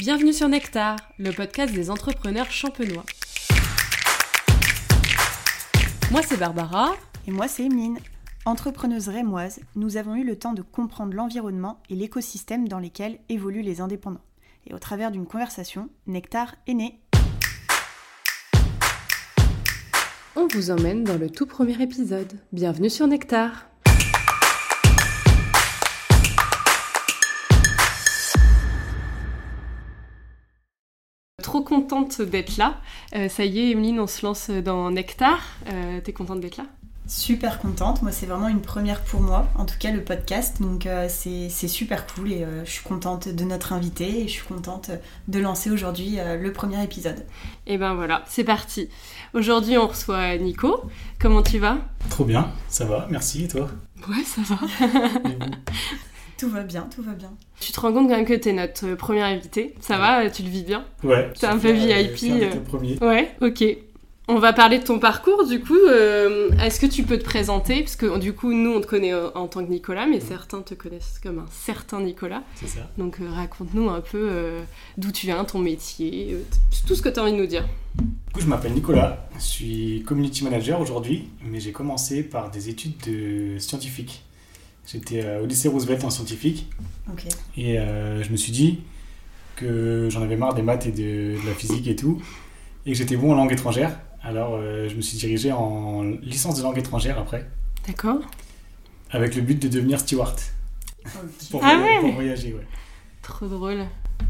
Bienvenue sur Nectar, le podcast des entrepreneurs champenois. Moi c'est Barbara. Et moi c'est Emeline. Entrepreneuse rémoise, nous avons eu le temps de comprendre l'environnement et l'écosystème dans lesquels évoluent les indépendants. Et au travers d'une conversation, Nectar est né. On vous emmène dans le tout premier épisode. Bienvenue sur Nectar. Contente d'être là. Euh, ça y est, Emeline, on se lance dans Nectar. Euh, T'es contente d'être là? Super contente. Moi, c'est vraiment une première pour moi, en tout cas le podcast. Donc, euh, c'est super cool et euh, je suis contente de notre invité et je suis contente de lancer aujourd'hui euh, le premier épisode. Et ben voilà, c'est parti. Aujourd'hui, on reçoit Nico. Comment tu vas? Trop bien, ça va, merci. Et toi? Ouais, ça va. Tout va bien, tout va bien. Tu te rends compte quand même que t'es notre premier invité. Ça va Tu le vis bien Ouais. T'es un peu VIP. Fier le premier. Ouais, ok. On va parler de ton parcours, du coup. Euh, Est-ce que tu peux te présenter? Parce que du coup, nous, on te connaît en tant que Nicolas, mais certains te connaissent comme un certain Nicolas. C'est ça. Donc, euh, raconte-nous un peu euh, d'où tu viens, ton métier, euh, tout ce que tu as envie de nous dire. Du coup, je m'appelle Nicolas, je suis community manager aujourd'hui, mais j'ai commencé par des études de scientifique. J'étais euh, au lycée Roosevelt en scientifique et euh, je me suis dit que j'en avais marre des maths et de, de la physique et tout, et que j'étais bon en langue étrangère. Alors, euh, je me suis dirigé en licence de langue étrangère après, D'accord avec le but de devenir steward pour, Ah ouais pour voyager. Ouais. Trop drôle.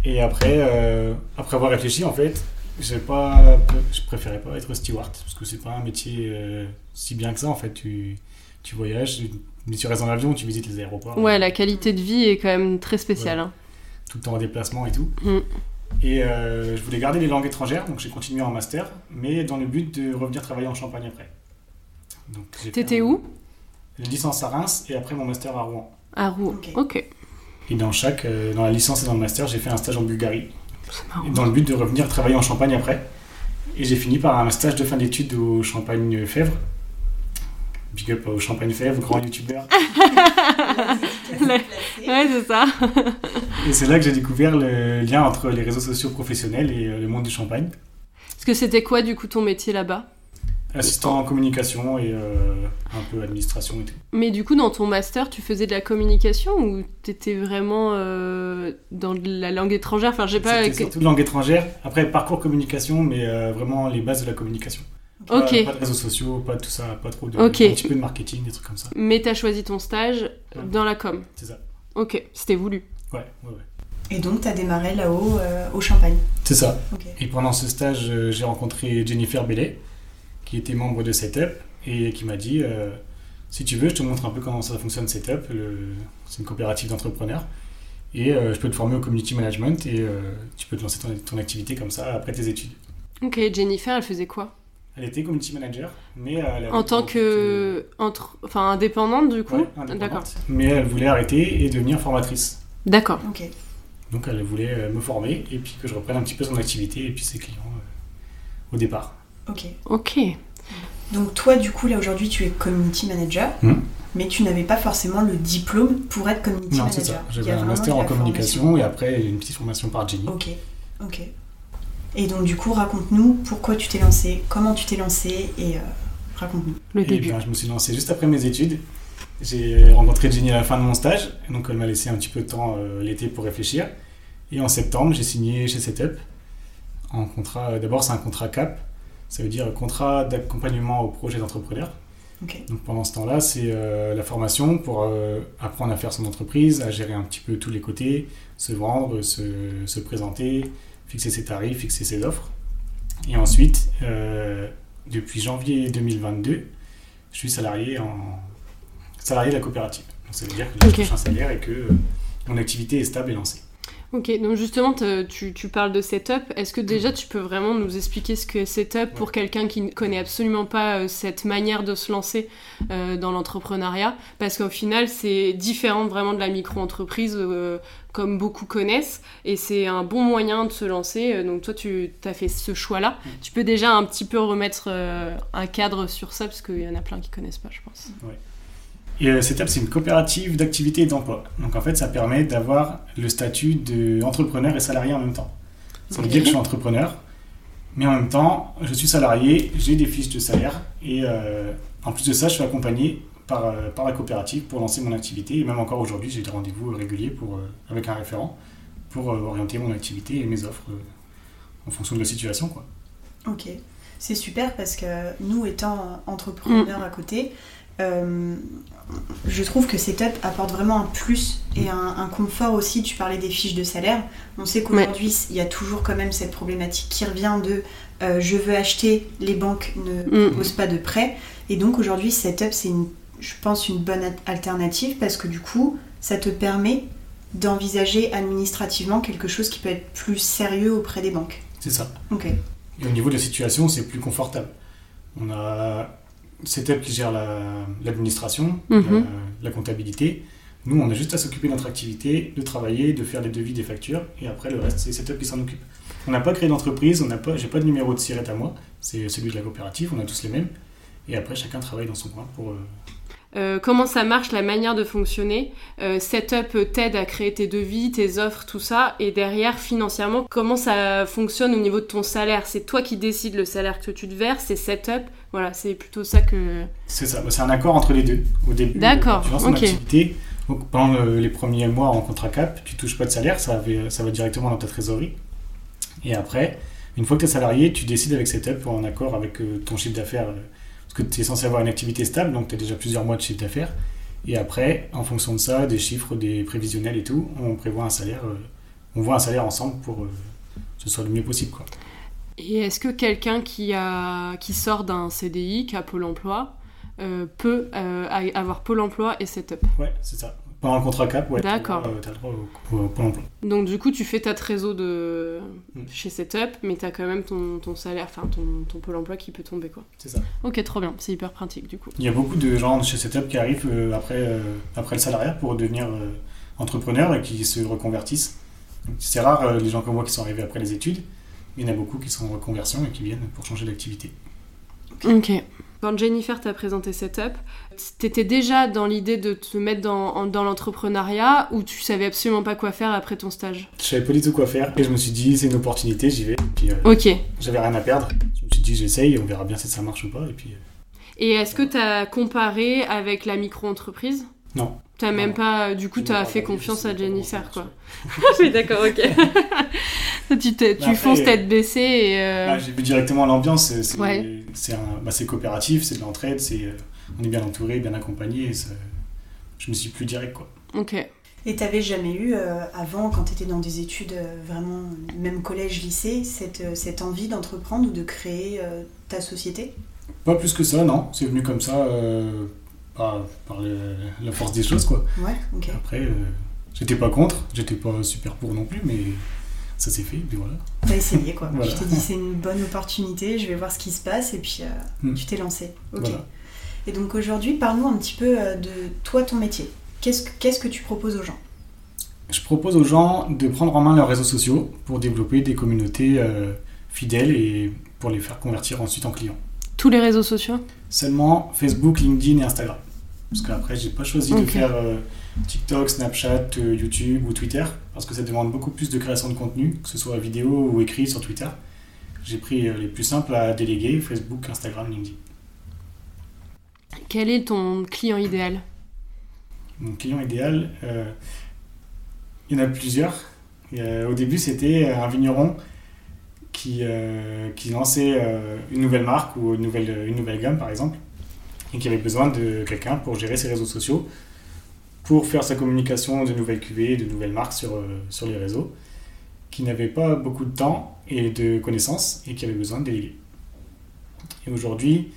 Et après, euh, après avoir réfléchi, en fait, j'ai pas, je préférais pas être steward parce que c'est pas un métier euh, si bien que ça. En fait, tu, tu voyages, mais tu restes dans l'avion, tu visites les aéroports, Ouais, la qualité de vie est quand même très spéciale. Hein. tout le temps en déplacement et tout. Mm. Et euh, je voulais garder les langues étrangères, donc j'ai continué en master, mais dans le but de revenir travailler en Champagne après. T'étais un- où? Une licence à Reims et après mon master à Rouen. À Rouen. Ok. Ok. Et dans chaque, euh, dans la licence et dans le master, j'ai fait un stage en Bulgarie. Dans le but de revenir travailler en Champagne après. Et j'ai fini par un stage de fin d'études au Champagne Fèvre. Big up au Champagne Fèvre, grand youtubeur. Ouais, c'est ça. Et c'est là que j'ai découvert le lien entre les réseaux sociaux professionnels et euh, le monde du champagne. Parce que c'était quoi, du coup, ton métier là-bas? Assistant en communication et euh, un peu administration et tout. Mais du coup, dans ton master, tu faisais de la communication ou t'étais vraiment euh, dans de la langue étrangère? Enfin, j'ai pas. C'était surtout de langue étrangère. Après, parcours communication, mais euh, vraiment les bases de la communication. Pas- Ok. Pas, de réseaux sociaux, pas de tout ça, pas trop de. Ok. Un petit peu de marketing, des trucs comme ça. Mais t'as choisi ton stage Ouais. dans la com. C'est ça. Ok, c'était voulu. Ouais, ouais, ouais. Et donc, tu as démarré là-haut euh, au Champagne. C'est ça. Ok. Et pendant ce stage, euh, j'ai rencontré Jennifer Bellet, qui était membre de Setup, et qui m'a dit euh, Si tu veux, je te montre un peu comment ça fonctionne Setup. Le- C'est une coopérative d'entrepreneurs. Et euh, je peux te former au community management et euh, tu peux te lancer ton, ton activité comme ça après tes études. Ok, Jennifer, elle faisait quoi? Elle était community manager, mais elle avait En tant que. Entre... Enfin, indépendante, du but, coup euh, ouais. D'accord. Mais elle voulait arrêter et devenir formatrice. D'accord. Ok. Donc elle voulait euh, me former et puis que je reprenne un petit peu son activité et puis ses clients euh, au départ. Ok. Ok. Donc, toi, du coup, là aujourd'hui, tu es community manager. Hmm. Mais tu n'avais pas forcément le diplôme pour être community Non, manager. c'est ça. J'avais a un master en communication formation. et après une petite formation par Jenny. Ok, ok. Et donc du coup, raconte-nous pourquoi tu t'es lancé, comment tu t'es lancé et euh, raconte-nous. Le Et début. ben, je me suis lancé juste après mes études. J'ai rencontré Jenny à la fin de mon stage, et donc elle m'a laissé un petit peu de temps euh, l'été pour réfléchir. Et en septembre, j'ai signé chez Setup. En contrat, d'abord c'est un contrat CAP, ça veut dire contrat d'accompagnement au projet d'entrepreneur. Donc pendant ce temps-là, c'est euh, la formation pour euh, apprendre à faire son entreprise, à gérer un petit peu tous les côtés, se vendre, se, se présenter, fixer ses tarifs, fixer ses offres. Et ensuite, euh, depuis janvier 2022, je suis salarié en salarié de la coopérative. Donc ça veut dire que je Ok. touche un salaire et que euh, mon activité est stable et lancée. Ok, donc justement, te- tu, tu parles de setup. Est-ce que déjà tu peux vraiment nous expliquer ce que setup pour quelqu'un qui ne connaît absolument pas euh, cette manière de se lancer euh, dans l'entrepreneuriat? Parce qu'au final, c'est différent vraiment de la micro-entreprise, euh, comme beaucoup connaissent, et c'est un bon moyen de se lancer. Donc toi, tu as fait ce choix-là. Tu peux déjà un petit peu remettre euh, un cadre sur ça, parce qu'il y en a plein qui connaissent pas, je pense. Et euh, Setup, c'est une coopérative d'activité et d'emploi. Donc en fait, ça permet d'avoir le statut d'entrepreneur et salarié en même temps. Ça veut dire que je suis entrepreneur, mais en même temps, je suis salarié, j'ai des fiches de salaire et euh, en plus de ça, je suis accompagné par, euh, par la coopérative pour lancer mon activité. Et même encore aujourd'hui, j'ai des rendez-vous réguliers pour, euh, avec un référent pour euh, orienter mon activité et mes offres euh, en fonction de la situation. Quoi. Ok, c'est super parce que nous, étant entrepreneurs à côté, euh, je trouve que Setup apporte vraiment un plus et un, un confort aussi. Tu parlais des fiches de salaire. On sait qu'aujourd'hui, il y a toujours quand même cette problématique qui revient de euh, je veux acheter, les banques ne Mm. proposent pas de prêt. Et donc aujourd'hui, Setup, c'est une, je pense une bonne alternative parce que du coup, ça te permet d'envisager administrativement quelque chose qui peut être plus sérieux auprès des banques. C'est ça. Ok. Et au niveau de la situation, c'est plus confortable. On a Setup qui gère la- l'administration, Mhm. la, la comptabilité. Nous, on a juste à s'occuper de notre activité, de travailler, de faire les devis des factures, et après, le reste, c'est Setup qui s'en occupe. On n'a pas créé d'entreprise, on n'a pas, j'ai pas de numéro de SIRET à moi, c'est celui de la coopérative, on a tous les mêmes. Et après, chacun travaille dans son coin pour. euh, Euh, comment ça marche, la manière de fonctionner. Euh, Setup t'aide à créer tes devis, tes offres, tout ça. Et derrière, financièrement, comment ça fonctionne au niveau de ton salaire? C'est toi qui décides le salaire que tu te verses, c'est Setup. Voilà, c'est plutôt ça que... C'est ça, bah, c'est un accord entre les deux. Au début, D'accord, tu lances ton activité, donc pendant le- les premiers mois en contrat cap, tu touches pas de salaire, ça, va- ça va directement dans ta trésorerie. Et après, une fois que tu es salarié, tu décides avec Setup en accord avec euh, ton chiffre d'affaires, euh, parce que tu es censé avoir une activité stable, donc tu as déjà plusieurs mois de chiffre d'affaires. Et après, en fonction de ça, des chiffres, des prévisionnels et tout, on prévoit un salaire, euh, on voit un salaire ensemble pour euh, que ce soit le mieux possible. Quoi. Et est-ce que quelqu'un qui, a... qui sort d'un CDI, qui a Pôle emploi, euh, peut avoir Pôle emploi et Setup? Ouais, c'est ça. Pendant le contrat cap, ouais, D'accord. as le droit au, au Pôle emploi. Donc du coup, tu fais ta trésor de... Mm. chez Setup, mais tu as quand même ton, ton salaire, enfin ton, ton Pôle emploi qui peut tomber, quoi. C'est ça. Ok, trop bien. C'est hyper pratique, du coup. Il y a beaucoup de gens chez Setup qui arrivent euh, après, euh, après le salariat pour devenir euh, entrepreneurs et qui se reconvertissent. C'est rare euh, les gens comme moi qui sont arrivés après les études. Il y en a beaucoup qui sont en reconversion et qui viennent pour changer d'activité. Ok. Quand Jennifer t'a présenté Setup, t'étais déjà dans l'idée de te mettre dans, en- dans l'entrepreneuriat ou tu savais absolument pas quoi faire après ton stage? Je savais pas du tout quoi faire et je me suis dit c'est une opportunité, j'y vais. Puis euh, Ok. j'avais rien à perdre. Je me suis dit j'essaye, on verra bien si ça marche ou pas. Et puis euh, Et est-ce que t'as comparé avec la micro-entreprise? Non. T'as même Non. pas... Du coup, t'as fait confiance à Jennifer, quoi. oui, d'accord, ok. tu t'es- tu après, fonces euh, tête baissée et... euh, Ah, J'ai vu directement l'ambiance. C'est Ouais. bah, coopératif, c'est de l'entraide, c'est euh, on est bien entouré, bien accompagné. et ça- je me suis plus direct quoi. Ok. Et t'avais jamais eu, euh, avant, quand t'étais dans des études euh, vraiment, même collège, lycée, cette, euh, cette envie d'entreprendre ou de créer euh, ta société? Pas plus que ça, non. C'est venu comme ça, euh, par, par le- la force des choses, quoi. Ouais, ok. Après, euh, j'étais pas contre, j'étais pas super pour non plus, mais ça s'est fait, et puis voilà. T'as essayé quoi. Voilà. Tu t'es dit c'est une bonne opportunité, je vais voir ce qui se passe et puis euh, Hmm. tu t'es lancé. Ok. Voilà. Et donc aujourd'hui, parle-nous un petit peu euh, de toi, ton métier. Qu'est-ce que, qu'est-ce que tu proposes aux gens? Je propose aux gens de prendre en main leurs réseaux sociaux pour développer des communautés euh, fidèles et pour les faire convertir ensuite en clients. Tous les réseaux sociaux? Seulement Facebook, LinkedIn et Instagram. Parce qu'après, j'ai pas choisi de faire euh, TikTok, Snapchat, euh, YouTube ou Twitter, parce que ça demande beaucoup plus de création de contenu, que ce soit vidéo ou écrit sur Twitter. J'ai pris euh, les plus simples à déléguer, Facebook, Instagram, LinkedIn. Quel est ton client idéal? Mon client idéal, il y en a plusieurs. Et, au début, c'était un vigneron qui, qui lançait une nouvelle marque ou une nouvelle, une nouvelle gamme, par exemple, et qui avait besoin de quelqu'un pour gérer ses réseaux sociaux, pour faire sa communication de nouvelles cuvées, de nouvelles marques sur, euh, sur les réseaux, qui n'avait pas beaucoup de temps et de connaissances et qui avait besoin de déléguer. Et aujourd'hui,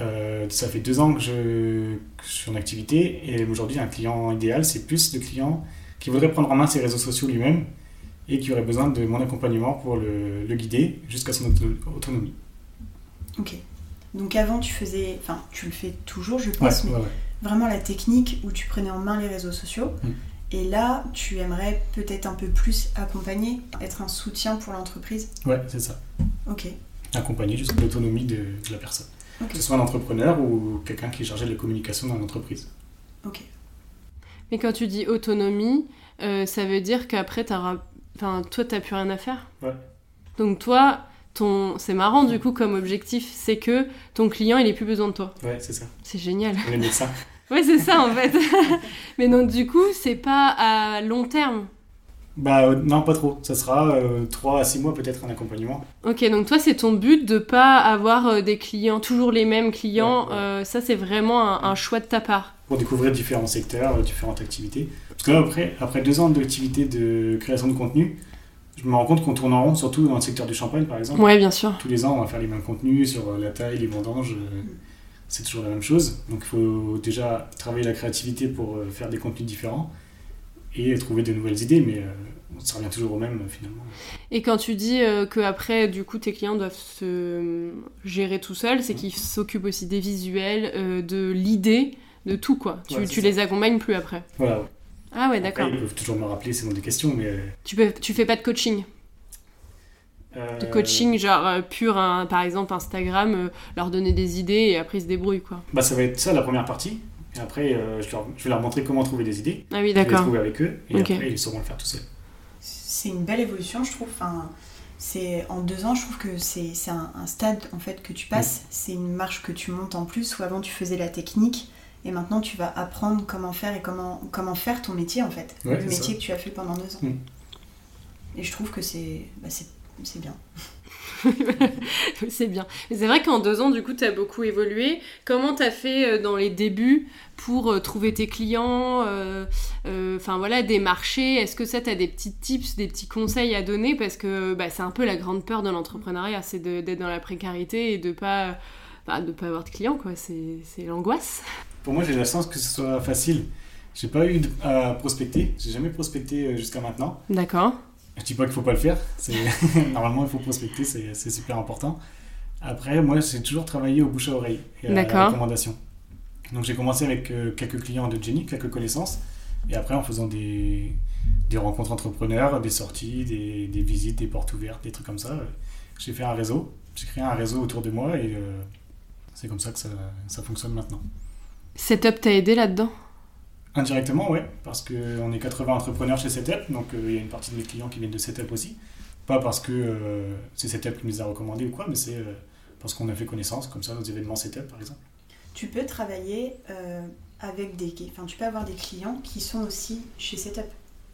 euh, ça fait deux ans que je, suis en activité et aujourd'hui un client idéal c'est plus le client qui voudrait prendre en main ses réseaux sociaux lui-même et qui aurait besoin de mon accompagnement pour le, le guider jusqu'à son auto- autonomie. Ok. Donc avant, tu faisais, enfin, tu le fais toujours, je Ouais, pense, mais ouais, ouais. vraiment la technique où tu prenais en main les réseaux sociaux. Mm. Et là, tu aimerais peut-être un peu plus accompagner, être un soutien pour l'entreprise. Ouais, c'est ça. Ok. Accompagner jusqu'à l'autonomie de, de la personne. Ok. Que ce soit un entrepreneur ou quelqu'un qui est chargé de la communication dans l'entreprise. Ok. Mais quand tu dis autonomie, euh, ça veut dire qu'après. Enfin, toi, t'as plus rien à faire? Ouais. Donc toi, ton... c'est marrant du coup comme objectif, c'est que ton client, il ait plus besoin de toi. Ouais, c'est ça. C'est génial. On est médecin. Ouais, c'est ça en fait. Mais donc du coup, c'est pas à long terme. Bah euh, non, pas trop. Ça sera 3 à 6 mois peut-être un accompagnement. Ok, donc toi, c'est ton but de pas avoir euh, des clients, toujours les mêmes clients. Ouais, ouais. Euh, ça, c'est vraiment un, un choix de ta part. Pour découvrir différents secteurs, euh, différentes activités. Parce que là, après, après deux ans d'activité de création de contenu, je me rends compte qu'on tourne en rond, surtout dans le secteur du champagne par exemple. Ouais, bien sûr. Tous les ans, on va faire les mêmes contenus sur euh, la taille, les vendanges. euh, C'est toujours la même chose. Donc il faut déjà travailler la créativité pour euh, faire des contenus différents et trouver de nouvelles idées, mais euh, ça revient toujours au même finalement. Et quand tu dis euh, que après, du coup, tes clients doivent se gérer tout seuls, c'est qu'ils s'occupent aussi des visuels, euh, de l'idée, de tout quoi. Tu, Ouais, tu les accompagnes plus après. Voilà. Ah ouais, d'accord. ils peuvent toujours me rappeler, c'est dans des questions, mais. euh, Tu, peux, tu fais pas de coaching? De euh, coaching, genre euh, pur, hein, par exemple, Instagram, euh, leur donner des idées et après ils se débrouillent quoi. Bah, ça va être ça la première partie. Et après, euh, je, leur- je vais leur montrer comment trouver des idées. Ah oui, Je vais les d'accord. trouver avec eux. Et après, ils sauront le faire tout seuls. C'est une belle évolution, je trouve. Enfin, c'est en deux ans, je trouve que c'est c'est un, un stade en fait que tu passes. C'est une marche que tu montes en plus. Où avant tu faisais la technique et maintenant tu vas apprendre comment faire et comment comment faire ton métier en fait. Ouais, le métier ça. que tu as fait pendant deux ans. Mm. Et je trouve que c'est bah, bien. c'est bien. Mais c'est vrai qu'en deux ans, du coup, tu as beaucoup évolué. Comment tu as fait euh, dans les débuts pour euh, trouver tes clients euh, euh, Enfin voilà, des marchés? Est-ce que ça, tu as des petits tips, des petits conseils à donner? Parce que bah, c'est un peu la grande peur de l'entrepreneuriat, c'est d'être dans la précarité et de pas, bah, de pas avoir de clients, quoi. C'est l'angoisse. Pour moi, j'ai la chance que ce soit facile. J'ai pas eu à prospecter. J'ai jamais prospecté euh, jusqu'à maintenant. D'accord. Je dis pas qu'il faut pas le faire. Normalement, il faut prospecter, c'est super important. Après, moi, j'ai toujours travaillé au bouche à oreille et à la D'accord. recommandation. Donc, j'ai commencé avec euh, quelques clients de Jenny, quelques connaissances. Et après, en faisant des, des rencontres entrepreneurs, des sorties, des, des visites, des portes ouvertes, des trucs comme ça, euh, j'ai fait un réseau. J'ai créé un réseau autour de moi et euh, c'est comme ça que ça, ça fonctionne maintenant. Setup t'a aidé là-dedans? Indirectement, ouais, parce qu'on est 80 entrepreneurs chez Setup, donc euh, il y a une partie de mes clients qui viennent de Setup aussi. Pas parce que euh, c'est Setup qui nous a recommandés ou quoi, mais c'est euh, parce qu'on a fait connaissance, comme ça, nos événements Setup par exemple. Tu peux travailler euh, avec des enfin tu peux avoir des clients qui sont aussi chez Setup.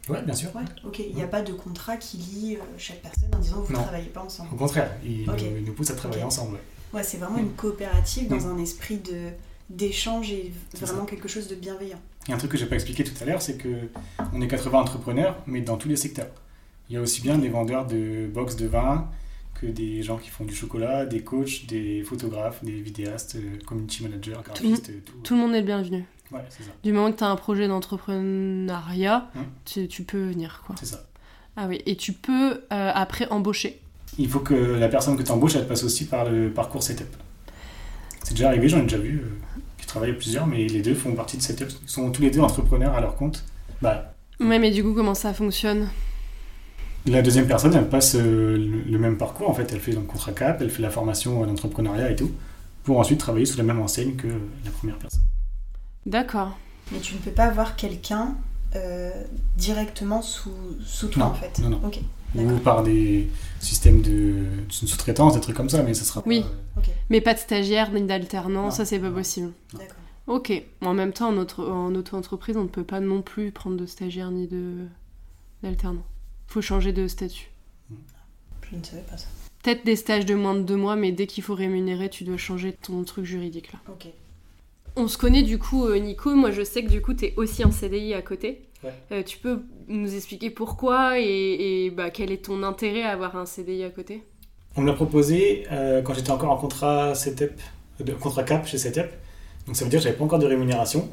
Ouais, bien sûr. Ouais. Ok. Il n'y a pas de contrat qui lie euh, chaque personne en disant vous ne travaillez pas ensemble. Au contraire, ils nous, poussent à travailler ensemble. ouais. Ouais, c'est vraiment une coopérative dans Mm. un esprit de d'échange et C'est vraiment quelque chose de bienveillant. Et un truc que j'ai pas expliqué tout à l'heure, c'est que on est 80 entrepreneurs, mais dans tous les secteurs. Il y a aussi bien des vendeurs de box de vin que des gens qui font du chocolat, des coachs, des photographes, des vidéastes, euh, community managers, graphistes, tout. Tout le monde est le bienvenu. Ouais, c'est ça. Du moment que tu as un projet d'entrepreneuriat, tu, tu peux venir quoi. C'est ça. Ah oui, et tu peux euh, après embaucher. Il faut que la personne que tu embauches, elle passe aussi par le parcours Setup. C'est déjà arrivé, j'en ai déjà vu, euh, qui travaillent à plusieurs, mais les deux font partie de Setup. Ils sont tous les deux entrepreneurs à leur compte. Bah, Ouais, mais du coup, comment ça fonctionne? la deuxième personne, elle passe euh, le, le même parcours, en fait. Elle fait le contrat CAP, elle fait la formation à l'entrepreneuriat et tout, pour ensuite travailler sous la même enseigne que la première personne. D'accord. Mais tu ne peux pas avoir quelqu'un euh, directement sous, sous toi Non, en fait. non, non. Ok. Ou par des systèmes de, de sous-traitance, des trucs comme ça, mais ça sera Oui. pas, euh, Ok. Mais pas de stagiaire ni d'alternant, Non. ça c'est pas possible. D'accord. Ok. En même temps, en, autre- en auto-entreprise, on ne peut pas non plus prendre de stagiaire ni de d'alternant. Faut changer de statut. Je ne savais pas ça. Peut-être des stages de moins de deux mois, mais dès qu'il faut rémunérer, tu dois changer ton truc juridique là. Ok. On se connaît du coup, euh, Nico. Moi, je sais que du coup, t'es aussi en CDI à côté. Ouais. Euh, tu peux nous expliquer pourquoi et, et, bah, quel est ton intérêt à avoir un CDI à côté? On me l'a proposé euh, quand j'étais encore en contrat Setup, de, contrat CAP chez Setup. Donc ça veut dire que j'avais pas encore de rémunération.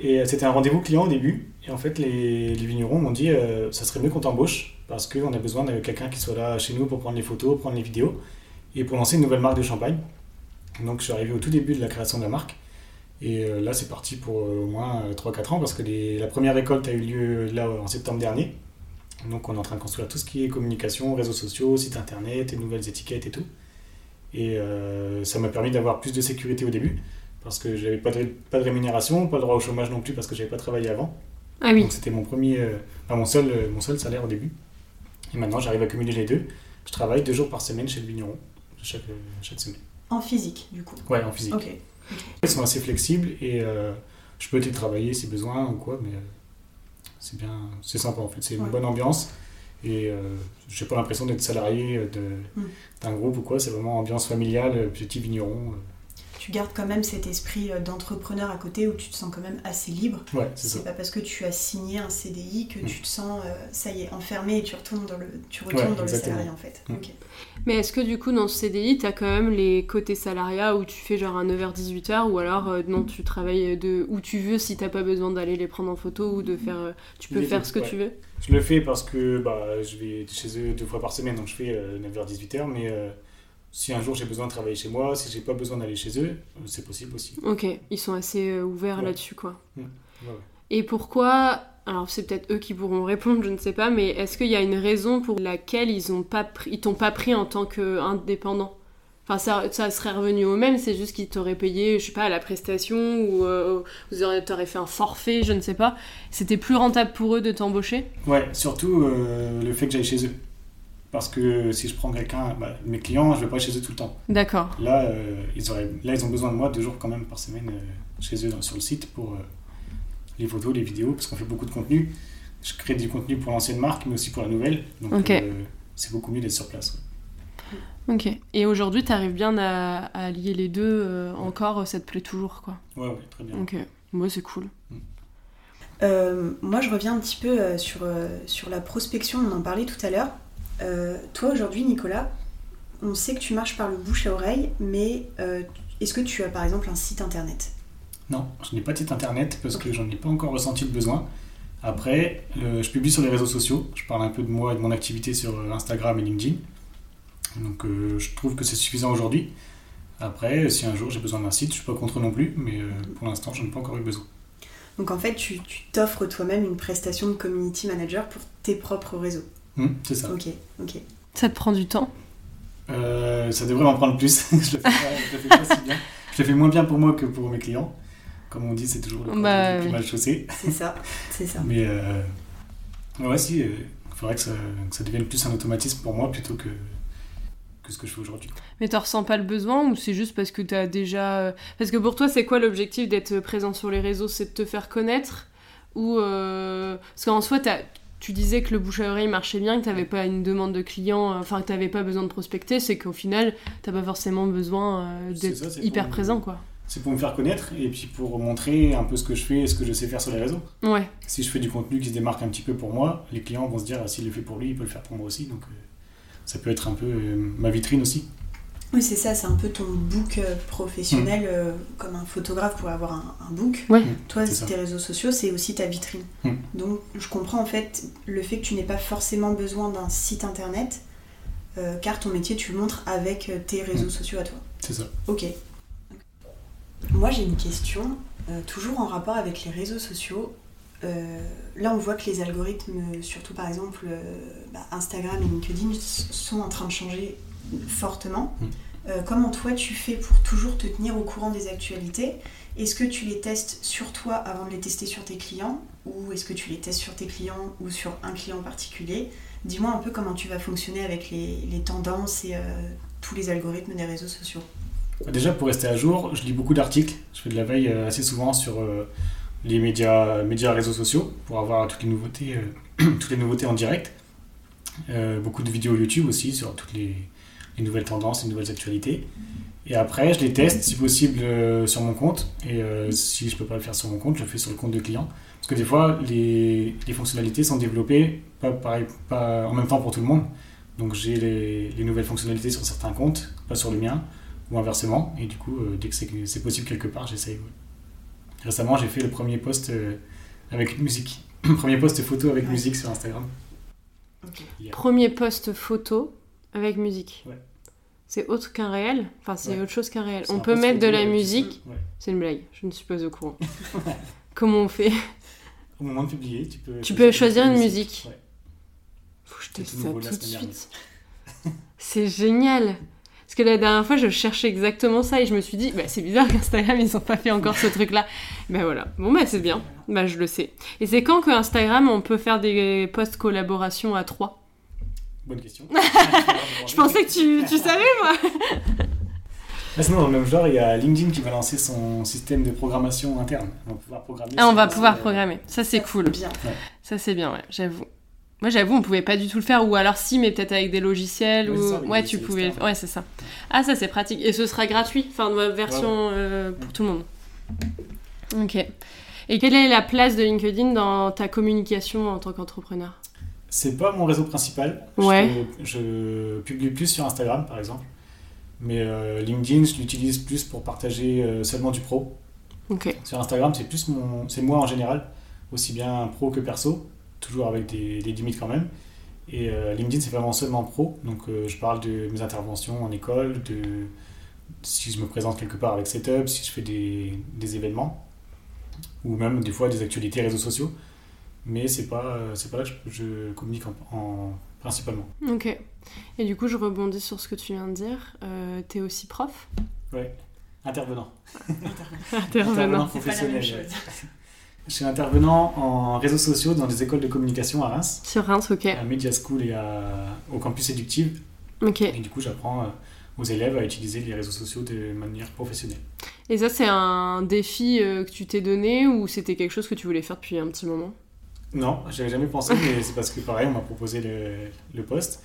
Et c'était un rendez-vous client au début. Et en fait, les, les vignerons m'ont dit euh, ça serait mieux qu'on t'embauche parce qu'on a besoin de quelqu'un qui soit là chez nous pour prendre les photos, prendre les vidéos et pour lancer une nouvelle marque de champagne. Donc je suis arrivé au tout début de la création de la marque. Et euh, là, c'est parti pour euh, au moins euh, 3-4 ans parce que les- la première récolte a eu lieu là en septembre dernier. Donc on est en train de construire tout ce qui est communication, réseaux sociaux, site internet, et nouvelles étiquettes et tout. Et euh, ça m'a permis d'avoir plus de sécurité au début parce que j'avais pas de, pas de rémunération, pas le droit au chômage non plus parce que j'avais pas travaillé avant. Ah oui. Donc c'était mon premier, euh, enfin, mon seul, euh, mon seul salaire au début. Et maintenant j'arrive à cumuler les deux Je travaille deux jours par semaine chez le vigneron, chaque, chaque semaine. En physique, du coup. Ouais, en physique. Ok. Ils sont assez flexibles et euh, je peux télétravailler si besoin ou quoi, mais euh, c'est bien, c'est sympa en fait. C'est une Ouais. bonne ambiance et euh, j'ai pas l'impression d'être salarié de, Mm. d'un groupe ou quoi. C'est vraiment ambiance familiale, euh, petit vigneron. Tu gardes quand même cet esprit euh, d'entrepreneur à côté où tu te sens quand même assez libre. Ouais, c'est pas parce que tu as signé un CDI que Mm. tu te sens, euh, ça y est, enfermé et tu retournes dans le, tu retournes Ouais, dans le salarié en fait. Mm. Mais est-ce que du coup, dans ce CDI, t'as quand même les côtés salariat où tu fais genre un 9h-18h ou alors euh, non, tu travailles de où tu veux si t'as pas besoin d'aller les prendre en photo ou de faire. euh, tu peux Les faire deux, ce que ouais. tu veux? Je le fais parce que bah, je vais chez eux deux fois par semaine, donc je fais 9h-18h, mais euh, si un jour j'ai besoin de travailler chez moi, si j'ai pas besoin d'aller chez eux, c'est possible aussi. Ok, ils sont assez euh, ouverts Ouais. là-dessus quoi. Ouais, ouais. Et pourquoi alors c'est peut-être eux qui pourront répondre, je ne sais pas, mais est-ce qu'il y a une raison pour laquelle ils ont pas pris, ils t'ont pas pris en tant qu'indépendant? Enfin, ça, ça serait revenu au même, c'est juste qu'ils t'auraient payé, je sais pas, à la prestation ou euh, vous auriez, t'aurais fait un forfait, je ne sais pas. C'était plus rentable pour eux de t'embaucher? Ouais, surtout euh, le fait que j'aille chez eux. Parce que si je prends quelqu'un, bah, mes clients, je vais pas chez eux tout le temps. D'accord. Là, euh, ils auraient, là, ils ont besoin de moi deux jours quand même par semaine euh, chez eux dans- sur le site pour euh, les photos, les vidéos, parce qu'on fait beaucoup de contenu. Je crée du contenu pour l'ancienne marque, mais aussi pour la nouvelle. Donc euh, c'est beaucoup mieux d'être sur place. ouais. Ok. Et aujourd'hui, t'arrives bien à, à lier les deux euh, encore, ça te plaît toujours, quoi? Ouais, ouais, très bien. Ok. Moi, c'est cool. Euh, moi, je reviens un petit peu euh, sur, euh, sur la prospection, on en parlait tout à l'heure. Euh, toi, aujourd'hui, Nicolas, on sait que tu marches par le bouche à oreille, mais euh, est-ce que tu as par exemple un site internet? Non, je n'ai pas de site internet parce Ok. que j'en ai pas encore ressenti le besoin. Après, euh, je publie sur les réseaux sociaux. Je parle un peu de moi et de mon activité sur Instagram et LinkedIn. Donc je trouve que c'est suffisant aujourd'hui. Après, si un jour j'ai besoin d'un site, je suis pas contre non plus, mais pour l'instant, je n'ai pas encore eu besoin. Donc en fait, tu t'offres toi-même une prestation de community manager pour tes propres réseaux? Hum, c'est ça. Ok, ok. Ça te prend du temps Euh, ça devrait en prendre plus. je le fais pas, je le fais pas si bien. Je le fais moins bien pour moi que pour mes clients. Comme on dit, c'est toujours le Bah, plus oui. mal chaussé. C'est ça, c'est ça. Mais euh, ouais, si, il faudrait que ça, que ça devienne plus un automatisme pour moi plutôt que, que ce que je fais aujourd'hui. Mais t'en ressens pas le besoin ou c'est juste parce que t'as déjà. euh, Parce que pour toi, c'est quoi l'objectif d'être présent sur les réseaux? C'est de te faire connaître Ou. euh, Parce qu'en soi, t'as- tu disais que le bouche à oreille marchait bien, que t'avais pas une demande de clients, euh, enfin que t'avais pas besoin de prospecter, c'est qu'au final, t'as pas forcément besoin euh, d'être hyper pour- présent quoi. C'est pour me faire connaître et puis pour montrer un peu ce que je fais et ce que je sais faire sur les réseaux. Ouais, Si je fais du contenu qui se démarque un petit peu pour moi, les clients vont se dire ah, s'il le fait pour lui, il peut le faire pour moi aussi. Donc euh, ça peut être un peu euh, ma vitrine aussi. Oui, c'est ça, c'est un peu ton book euh, professionnel, euh, comme un photographe pourrait avoir un, un book. Ouais. Mm, Toi, ça. tes réseaux sociaux, c'est aussi ta vitrine. Mm. Donc, je comprends en fait le fait que tu n'aies pas forcément besoin d'un site internet, euh, car ton métier, tu le montres avec tes réseaux Mm. sociaux à toi. C'est ça. Ok. Moi, j'ai une question, euh, toujours en rapport avec les réseaux sociaux. Euh, là, on voit que les algorithmes, surtout par exemple euh, bah, Instagram et LinkedIn, sont en train de changer fortement. Mm. Euh, comment toi, tu fais pour toujours te tenir au courant des actualités? Est-ce que tu les testes sur toi avant de les tester sur tes clients? Ou est-ce que tu les testes sur tes clients ou sur un client en particulier? Dis-moi un peu comment tu vas fonctionner avec les, les tendances et euh, tous les algorithmes des réseaux sociaux. Déjà, pour rester à jour, je lis beaucoup d'articles. Je fais de la veille euh, assez souvent sur euh, les médias, médias réseaux sociaux pour avoir toutes les nouveautés, toutes les nouveautés en direct. Beaucoup de vidéos YouTube aussi sur toutes les, les nouvelles tendances, les nouvelles actualités. Et après, je les teste si possible euh, sur mon compte. Et euh, si je peux pas le faire sur mon compte, je le fais sur le compte de client. Parce que des fois, les, les fonctionnalités sont développées pas, pareil, pas en même temps pour tout le monde. Donc j'ai les, les nouvelles fonctionnalités sur certains comptes, pas sur le mien ou inversement. Et du coup, euh, dès que c'est, possible quelque part, j'essaye. ouais. Récemment, j'ai fait le premier post euh, avec une musique. premier post photo avec Ouais. musique sur Instagram. Premier post photo avec musique. Ouais. C'est autre qu'un réel Enfin, c'est Ouais. autre chose qu'un réel. On peut mettre de la musique. Ouais. C'est une blague, je ne suis pas au courant. Comment on fait? Au moment de publier, tu peux. Tu peux choisir une musique. Ouais. Faut que je teste ça tout de suite. C'est génial. Parce que la dernière fois, je cherchais exactement ça et je me suis dit, bah, c'est bizarre qu'Instagram, ils ont pas fait encore ce truc-là. Ben voilà. Bon, bah, c'est bien. Bah, je le sais. Et c'est quand que Instagram, on peut faire des posts collaboration à trois? Bonne question. Je pensais que tu, tu savais, moi. Ah, sinon, dans le même genre, il y a LinkedIn qui va lancer son système de programmation interne. On va pouvoir programmer. Ah, on va pouvoir sur- programmer. Ça, c'est cool. Bien. Ça, c'est bien, ouais, j'avoue. Moi, j'avoue, on pouvait pas du tout le faire, ou alors si, mais peut-être avec des logiciels, Ouais, ou... c'est ça, avec ouais, tu pouvais... Ouais, c'est ça. Ah, ça, c'est pratique. Et ce sera gratuit, enfin, version euh, pour tout le monde. Ok. Et quelle est la place de LinkedIn dans ta communication en tant qu'entrepreneur? C'est pas mon réseau principal. Ouais. Je, je publie plus sur Instagram, par exemple. Mais euh, LinkedIn, je l'utilise plus pour partager euh, seulement du pro. Sur Instagram, c'est plus mon, c'est moi en général, aussi bien pro que perso, toujours avec des, des limites quand même. Et euh, LinkedIn, c'est vraiment seulement pro. Donc, je parle de mes interventions en école, de si je me présente quelque part avec Setup, si je fais des, des événements, ou même des fois des actualités réseaux sociaux. Mais c'est pas, euh, c'est pas là que je, je communique en, en- principalement. Ok. Et du coup, je rebondis sur ce que tu viens de dire. Euh, T'es aussi prof? Ouais. Intervenant. Intervenant. Même professionnel. Je suis intervenant en réseaux sociaux dans des écoles de communication à Reims. Sur Reims, ok. à Media School et à- au campus éductive. Ok. Et du coup, j'apprends euh, aux élèves à utiliser les réseaux sociaux de manière professionnelle. Et ça, c'est un défi euh, que tu t'es donné ou c'était quelque chose que tu voulais faire depuis un petit moment? Non, j'avais jamais pensé, mais c'est parce que pareil, on m'a proposé le, le poste.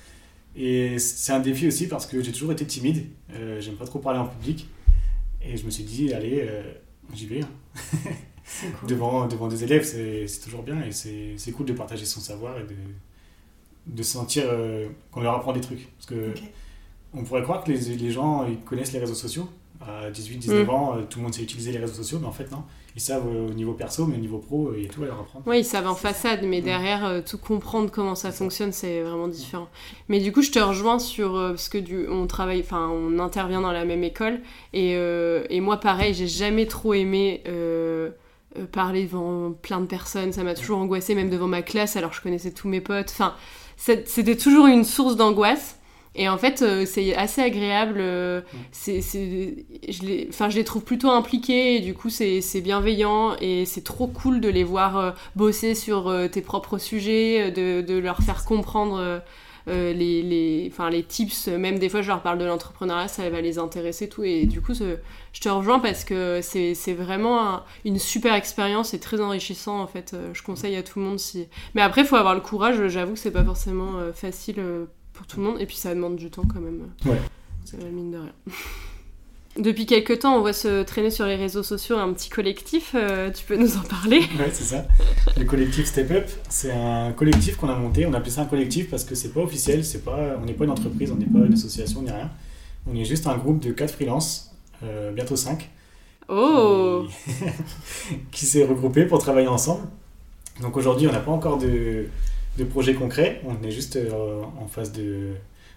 Et c'est un défi aussi parce que j'ai toujours été timide. Euh, J'aime pas trop parler en public. Et je me suis dit, allez, euh, j'y vais. hein. Cool. Devant, devant des élèves, c'est toujours bien et c'est cool de partager son savoir et de, de sentir euh, qu'on leur apprend des trucs. Parce que on pourrait croire que les, les gens ils connaissent les réseaux sociaux. À 18-19 Mm. ans, euh, tout le monde sait utiliser les réseaux sociaux, mais en fait, non. Ils savent euh, au niveau perso, mais au niveau pro, il y a tout à leur apprendre. Oui, ils savent en façade, mais Mm. derrière, euh, tout comprendre comment ça fonctionne, c'est vraiment différent. Mais du coup, je te rejoins sur euh, parce que du, on travaille, enfin, on intervient dans la même école, et, euh, et moi, pareil, j'ai jamais trop aimé. parler devant plein de personnes, ça m'a toujours angoissé, même devant ma classe, alors je connaissais tous mes potes. Enfin, c'était toujours une source d'angoisse. Et en fait, euh, c'est assez agréable. euh, c'est, c'est- je, les, enfin, je les trouve plutôt impliqués, et du coup, c'est, c'est bienveillant, et c'est trop cool de les voir euh, bosser sur tes propres sujets, de, de leur faire comprendre les, les, tips. Même des fois, je leur parle de l'entrepreneuriat, ça va les intéresser, tout. Et du coup, je te rejoins parce que c'est, c'est vraiment un- une super expérience et très enrichissant, en fait. Je conseille à tout le monde si. Mais après, il faut avoir le courage, j'avoue que c'est pas forcément facile pour tout le monde, et puis ça demande du temps quand même. Ouais. euh, mine de rien. Depuis quelques temps, on voit se traîner sur les réseaux sociaux un petit collectif. euh, tu peux nous en parler Ouais, c'est ça. Le collectif Step Up, c'est un collectif qu'on a monté. On appelle ça un collectif parce que c'est pas officiel, c'est pas, on n'est pas une entreprise, on n'est pas une association, ni rien. On est juste un groupe de 4 freelances, euh, bientôt 5, Oh qui, qui s'est regroupé pour travailler ensemble. Donc aujourd'hui, on n'a pas encore de, de projet concret, on est juste euh, en phase de,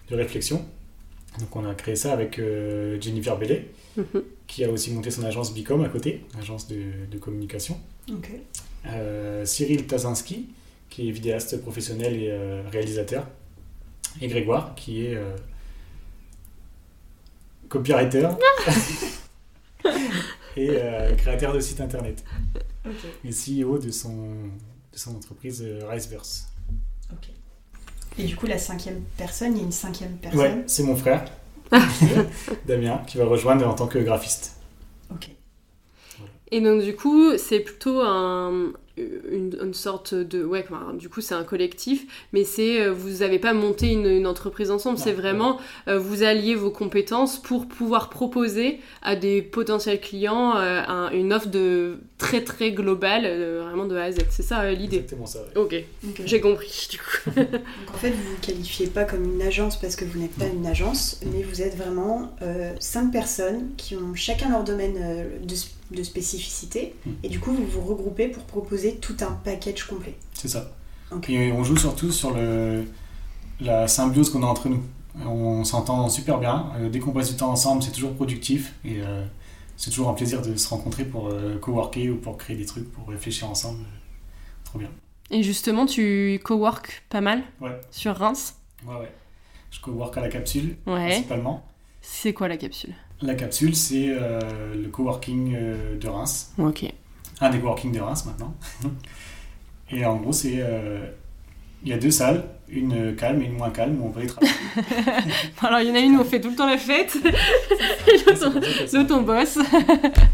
de réflexion. Donc on a créé ça avec euh, Jennifer Bellet, Mhm. qui a aussi monté son agence Bicom à côté, agence de, de communication. Ok. Euh, Cyril Tazinski, qui est vidéaste professionnel et réalisateur, et Grégoire, qui est copywriter et euh, créateur de site internet, et CEO de son, de son entreprise euh, Riceverse. Ok. Et du coup, la cinquième personne, il y a une cinquième Ouais, personne. c'est mon frère, Damien, qui va rejoindre en tant que graphiste. Ok. Et donc du coup, c'est plutôt un, une, une sorte de... Ouais, enfin, du coup, c'est un collectif, mais c'est... euh, Vous n'avez pas monté une, une entreprise ensemble, c'est vraiment... euh, vous alliez vos compétences pour pouvoir proposer à des potentiels clients euh, un- une offre de très très globale, euh, vraiment de A à Z. C'est ça euh, l'idée Exactement ça. ouais. Ok, Ok. j'ai compris du coup. Donc en fait, vous vous qualifiez pas comme une agence parce que vous n'êtes pas une agence, mais vous êtes vraiment euh, cinq personnes qui ont chacun leur domaine euh, de, de spécificité, Mm. et du coup, vous vous regroupez pour proposer tout un package complet. C'est ça. Et on joue surtout sur le, la symbiose qu'on a entre nous. On s'entend super bien. Euh, Dès qu'on passe du temps ensemble, c'est toujours productif. Et euh, c'est toujours un plaisir de se rencontrer pour euh, coworker ou pour créer des trucs, pour réfléchir ensemble. Trop bien. Et justement, tu cowork pas mal Ouais. sur Reims? Ouais, ouais. Je cowork à la capsule, Ouais. principalement. C'est quoi la capsule? La capsule, c'est euh, le coworking euh, de Reims. Ok. Un des coworking de Reims maintenant. Et en gros, c'est euh, Il y a deux salles, une calme et une moins calme, où on peut y travailler. Alors, il y en a une où on fait tout le temps la fête, et l'autre, on- bosse.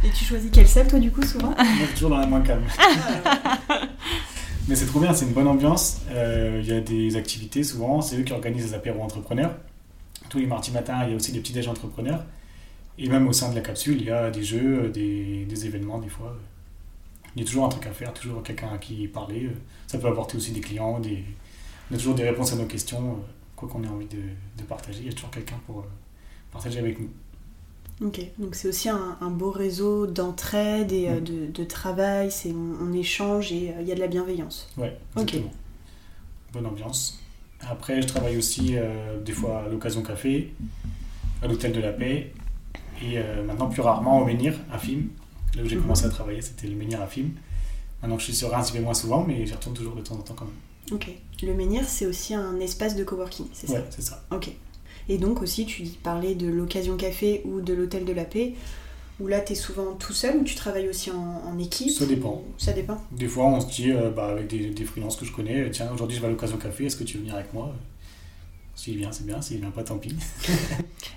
Et tu choisis quelle salle, toi, du coup, souvent Moi, je suis toujours dans la moins calme. Mais c'est trop bien, c'est une bonne ambiance. Euh, Il y a des activités souvent, c'est eux qui organisent les apéros entrepreneurs. Tous les mardis matins, il y a aussi des petits déj entrepreneurs. Et même au sein de la capsule, il y a des jeux, des, des événements des fois. Il y a toujours un truc à faire, toujours quelqu'un à qui parler. Ça peut apporter aussi des clients, des... on a toujours des réponses à nos questions, euh, quoi qu'on ait envie de, de partager. Il y a toujours quelqu'un pour euh, partager avec nous. Ok, donc c'est aussi un, un beau réseau d'entraide et euh, Mm. de, de travail, c'est, on, on échange et euh, il y a de la bienveillance. Ouais, exactement. Bonne ambiance. Après, je travaille aussi euh, des fois à l'occasion café, à l'hôtel de la paix, et euh, maintenant plus rarement au Menhir à Film. Là où j'ai commencé à travailler, c'était le Menhir à Film. Maintenant que je suis sur Reims, j'y vais moins souvent, mais j'y retourne toujours de temps en temps quand même. Ok. Le menhir, c'est aussi un espace de coworking, c'est Ouais, c'est ça. ça Ok. Et donc aussi, tu parlais de l'occasion café ou de l'hôtel de la paix, où là, tu es souvent tout seul ou tu travailles aussi en, en équipe Ça dépend. Ça dépend? Des fois, on se dit, euh, bah, avec des, des freelances que je connais, tiens, aujourd'hui je vais à l'occasion café, est-ce que tu veux venir avec moi? S'il vient, c'est bien, s'il vient pas, tant pis.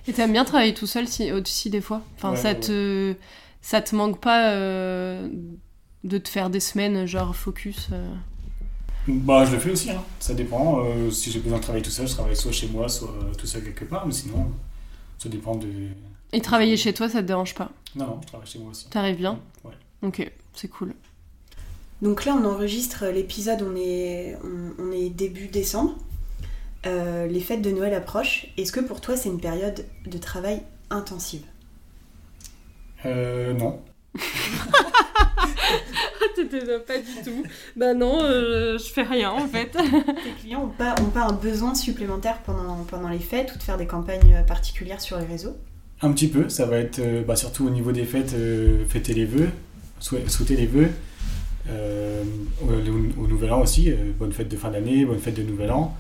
Et t'aimes bien travailler tout seul si, aussi des fois? Enfin, Ouais, ça, ouais, te, ça te manque pas euh, de te faire des semaines genre focus euh? Bah, je le fais aussi, hein. ça dépend. Euh, si j'ai besoin de travailler tout seul, je travaille soit chez moi, soit euh, tout seul quelque part, mais sinon, ça dépend de. Et travailler chez toi, ça te dérange pas? Non, non, je travaille chez moi aussi. T'arrives bien? Ouais. Ok, c'est cool. Donc là, on enregistre l'épisode, on est, on, on est début décembre. Euh, les fêtes de Noël approchent. Est-ce que pour toi, c'est une période de travail intensive? Euh, non. T'étais pas du tout. Bah non, je fais rien en fait. Tes clients n'ont pas, ont pas un besoin supplémentaire pendant, pendant les fêtes ou de faire des campagnes euh, particulières sur les réseaux? Un petit peu, ça va être euh, bah, surtout au niveau des fêtes, euh, fêter les vœux, souhait- souhaiter les vœux. Euh, au, au nouvel an aussi, euh, bonne fête de fin d'année, bonne fête de nouvel an.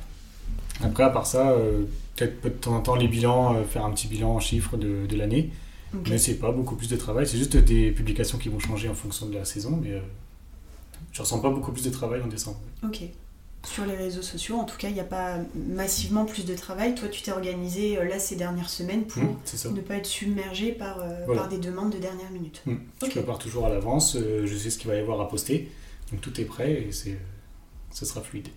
Après, à part ça, euh, peut-être de temps en temps les bilans, euh, faire un petit bilan en chiffres de, de l'année. Ok. Mais c'est pas beaucoup plus de travail, c'est juste des publications qui vont changer en fonction de la saison, mais euh, je ressens pas beaucoup plus de travail en décembre. Ok. Sur les réseaux sociaux, en tout cas, il n'y a pas massivement plus de travail. Toi, tu t'es organisé euh, là ces dernières semaines pour ça. ne pas être submergé par, euh, Voilà. par des demandes de dernière minute. Hum, Je prépare toujours à l'avance, euh, je sais ce qu'il va y avoir à poster, donc tout est prêt et c'est, ça sera fluide.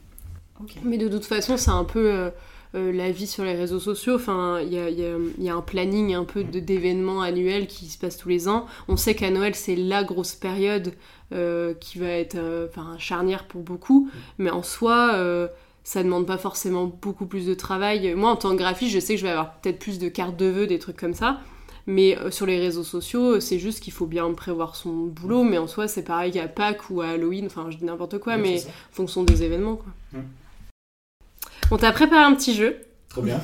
Mais de toute façon, c'est un peu euh, euh, la vie sur les réseaux sociaux. Enfin, il y a, il y a- il y a un planning un peu d'événements annuels qui se passent tous les ans. On sait qu'à Noël, c'est la grosse période euh, qui va être enfin, charnière pour beaucoup. Mais en soi, ça demande pas forcément beaucoup plus de travail. Moi, en tant que graphiste, je sais que je vais avoir peut-être plus de cartes de vœux, des trucs comme ça. Mais sur les réseaux sociaux, c'est juste qu'il faut bien prévoir son boulot. Mais en soi, c'est pareil qu'à Pâques ou à Halloween. Enfin, je dis n'importe quoi, mais en fonction des événements. Quoi. Mm. On t'a préparé un petit jeu. Trop bien.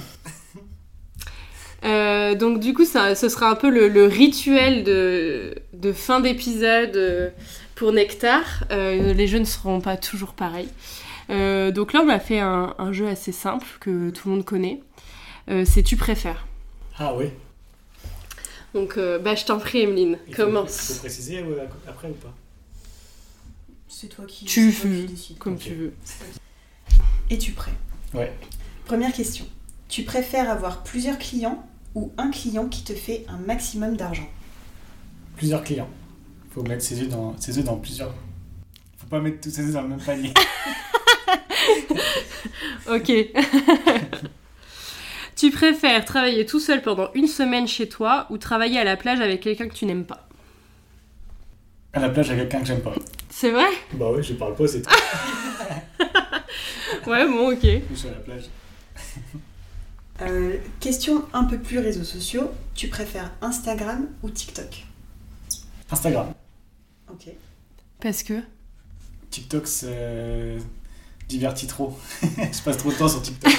Euh, donc du coup, ça, ce sera un peu le, le rituel de, de fin d'épisode euh, pour Nectar. Euh, les jeux ne seront pas toujours pareils. Euh, donc là, on a fait un, un jeu assez simple que tout le monde connaît. Euh, c'est tu préfères. Ah oui. Donc euh, bah, je t'en prie, Emeline, Il faut- commence. Il faut préciser après ou pas C'est toi qui, Tu comme tu veux. Es-tu prêt? Ouais. Première question. Tu préfères avoir plusieurs clients ou un client qui te fait un maximum d'argent? Plusieurs clients. Il faut mettre ses œufs dans, ses œufs dans plusieurs. faut pas mettre tous ses œufs dans le même panier. Ok. tu préfères travailler tout seul pendant une semaine chez toi ou travailler à la plage avec quelqu'un que tu n'aimes pas? À la plage, avec quelqu'un que j'aime pas. C'est vrai? Bah ouais, je parle pas, c'est tout. Ouais, bon, ok. Je suis à la plage. Euh, Question un peu plus réseaux sociaux. Tu préfères Instagram ou TikTok? Instagram. Ok. Parce que? TikTok, c'est divertit trop. je passe trop de temps sur TikTok.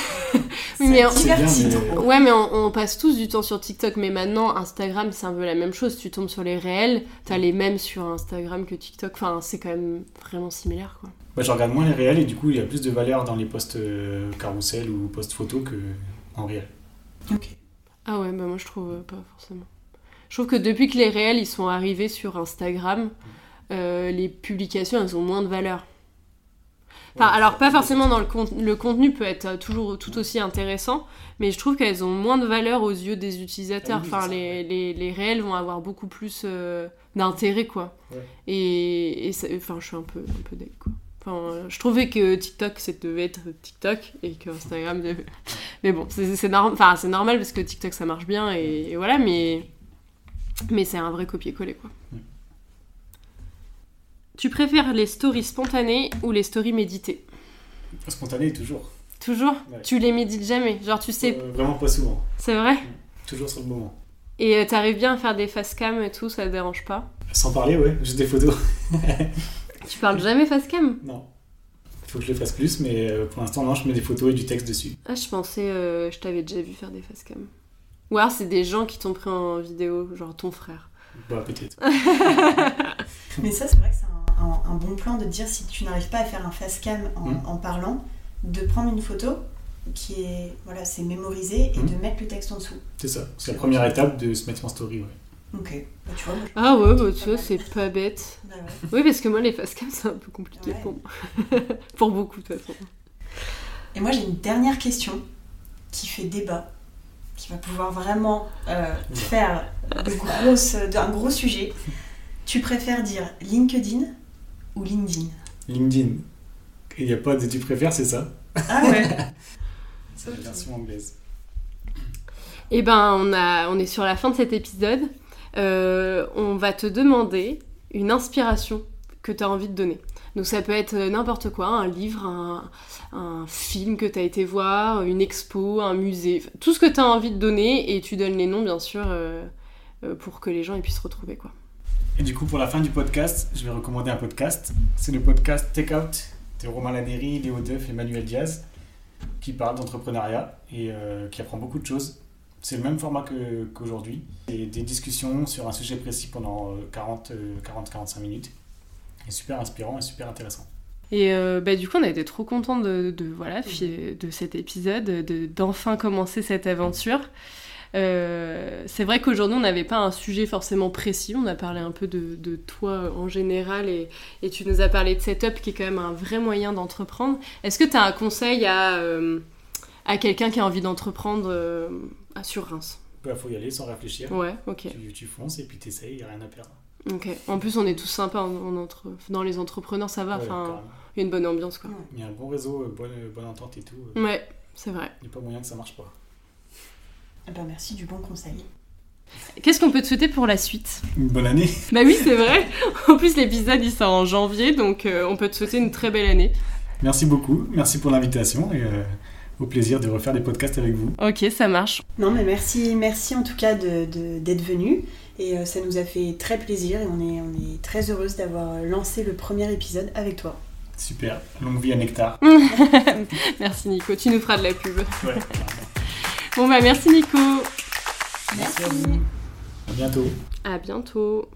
Oui, mais bien, trop. Ouais, mais on, on passe tous du temps sur TikTok, mais maintenant, Instagram, c'est un peu la même chose. Tu tombes sur les réels, t'as les mêmes sur Instagram que TikTok. Enfin, c'est quand même vraiment similaire, quoi. Moi, je regarde moins les réels et du coup, il y a plus de valeur dans les posts euh, carousel ou posts photos que en réel. Ok. Ah ouais, bah moi, je trouve euh, pas forcément. Je trouve que depuis que les réels, ils sont arrivés sur Instagram, euh, les publications, elles ont moins de valeur. Enfin, alors pas forcément dans le contenu, le contenu peut être toujours tout aussi intéressant, mais je trouve qu'elles ont moins de valeur aux yeux des utilisateurs. Ah enfin, les, les, les réels vont avoir beaucoup plus euh, d'intérêt, quoi. Ouais. Et, et ça- enfin, je suis un peu, un peu deck, quoi. Enfin, euh, je trouvais que TikTok, ça devait être TikTok et que Instagram devait... Mais bon, c'est norm- enfin, normal parce que TikTok, ça marche bien et, et voilà, mais, mais c'est un vrai copier-coller, quoi. Mm. Tu préfères les stories spontanées ou les stories méditées? Spontané, toujours. Toujours? Ouais. Tu les médites jamais? Genre, tu sais, Euh, vraiment pas souvent. c'est vrai? Toujours sur le moment. Et euh, t'arrives bien à faire des face cam et tout, ça te dérange pas? Sans parler, ouais, juste des photos. Tu parles jamais face cam Non. Il faut que je le fasse plus, mais euh, pour l'instant, non, je mets des photos et du texte dessus. Ah, je pensais, euh, je t'avais déjà vu faire des face cam. Ou alors c'est des gens qui t'ont pris en vidéo, genre ton frère. Bah, peut-être. Mais ça, c'est vrai que c'est un, un- un bon plan de dire si tu n'arrives pas à faire un face cam en, Mm. en parlant, de prendre une photo qui est, voilà, c'est mémorisé et Mm. de mettre le texte en dessous. C'est ça. C'est la première étape de se mettre en story, ouais. Ok. Bah, tu vois, moi, je- Ah ouais, bah tu vois, c'est pas bête. Bah ouais. Oui, parce que moi, les face cam, c'est un peu compliqué Ouais. pour moi. pour beaucoup, de toute façon. Et moi, j'ai une dernière question qui fait débat, qui va pouvoir vraiment euh, faire de grosses, d'un gros sujet. Tu préfères dire LinkedIn ou LinkedIn? LinkedIn. Il n'y a pas de tu préfères, c'est ça? Ah ouais C'est la version anglaise. Eh ben, on, a, on est sur la fin de cet épisode. Euh, on va te demander une inspiration que tu as envie de donner. Donc ça peut être n'importe quoi, un livre, un, film que tu as été voir, une expo, un musée, tout ce que tu as envie de donner et tu donnes les noms bien sûr euh, euh, pour que les gens ils puissent retrouver quoi. Et du coup, pour la fin du podcast, je vais recommander un podcast. C'est le podcast Take Out de Romain Laneri, Léo Duff et Manuel Diaz, qui parle d'entrepreneuriat et euh, qui apprend beaucoup de choses. C'est le même format qu'aujourd'hui. Des discussions sur un sujet précis pendant euh, 40, euh, 40-45 minutes. Et super inspirant et super intéressant. Et euh, bah, du coup, on a été trop contents de, voilà, de cet épisode, de- d'enfin commencer cette aventure. Euh, c'est vrai qu'aujourd'hui, on n'avait pas un sujet forcément précis. On a parlé un peu de, toi en général et, tu nous as parlé de Setup qui est quand même un vrai moyen d'entreprendre. Est-ce que tu as un conseil à, euh, à quelqu'un qui a envie d'entreprendre euh, à- sur Reims Il faut y aller sans réfléchir. Ouais, ok. Tu, tu fonces et puis t'essayes, il n'y a rien à perdre. ok. En plus, on est tous sympas en- en entre... dans les entrepreneurs, ça va. Ouais, Enfin, carrément. il y a une bonne ambiance, quoi. Il y a un bon réseau, euh, bonne, bonne entente et tout. euh, Ouais, c'est vrai. Il n'y a pas moyen que ça marche pas. Ben, merci du bon conseil. Qu'est-ce qu'on peut te souhaiter pour la suite? Une bonne année. Bah oui, c'est vrai. En plus, l'épisode il sort en janvier, donc euh, on peut te souhaiter une très belle année. Merci beaucoup. Merci pour l'invitation et euh, au plaisir de refaire des podcasts avec vous. Ok, ça marche. Non, mais merci, merci en tout cas de- de- d'être venu. Et euh, ça nous a fait très plaisir et on est, on est très heureuse d'avoir lancé le premier épisode avec toi. Super. Longue vie à Nectar. Merci Nico, tu nous feras de la pub. Ouais. Bon bah merci Nico. Merci à vous. À bientôt. À bientôt.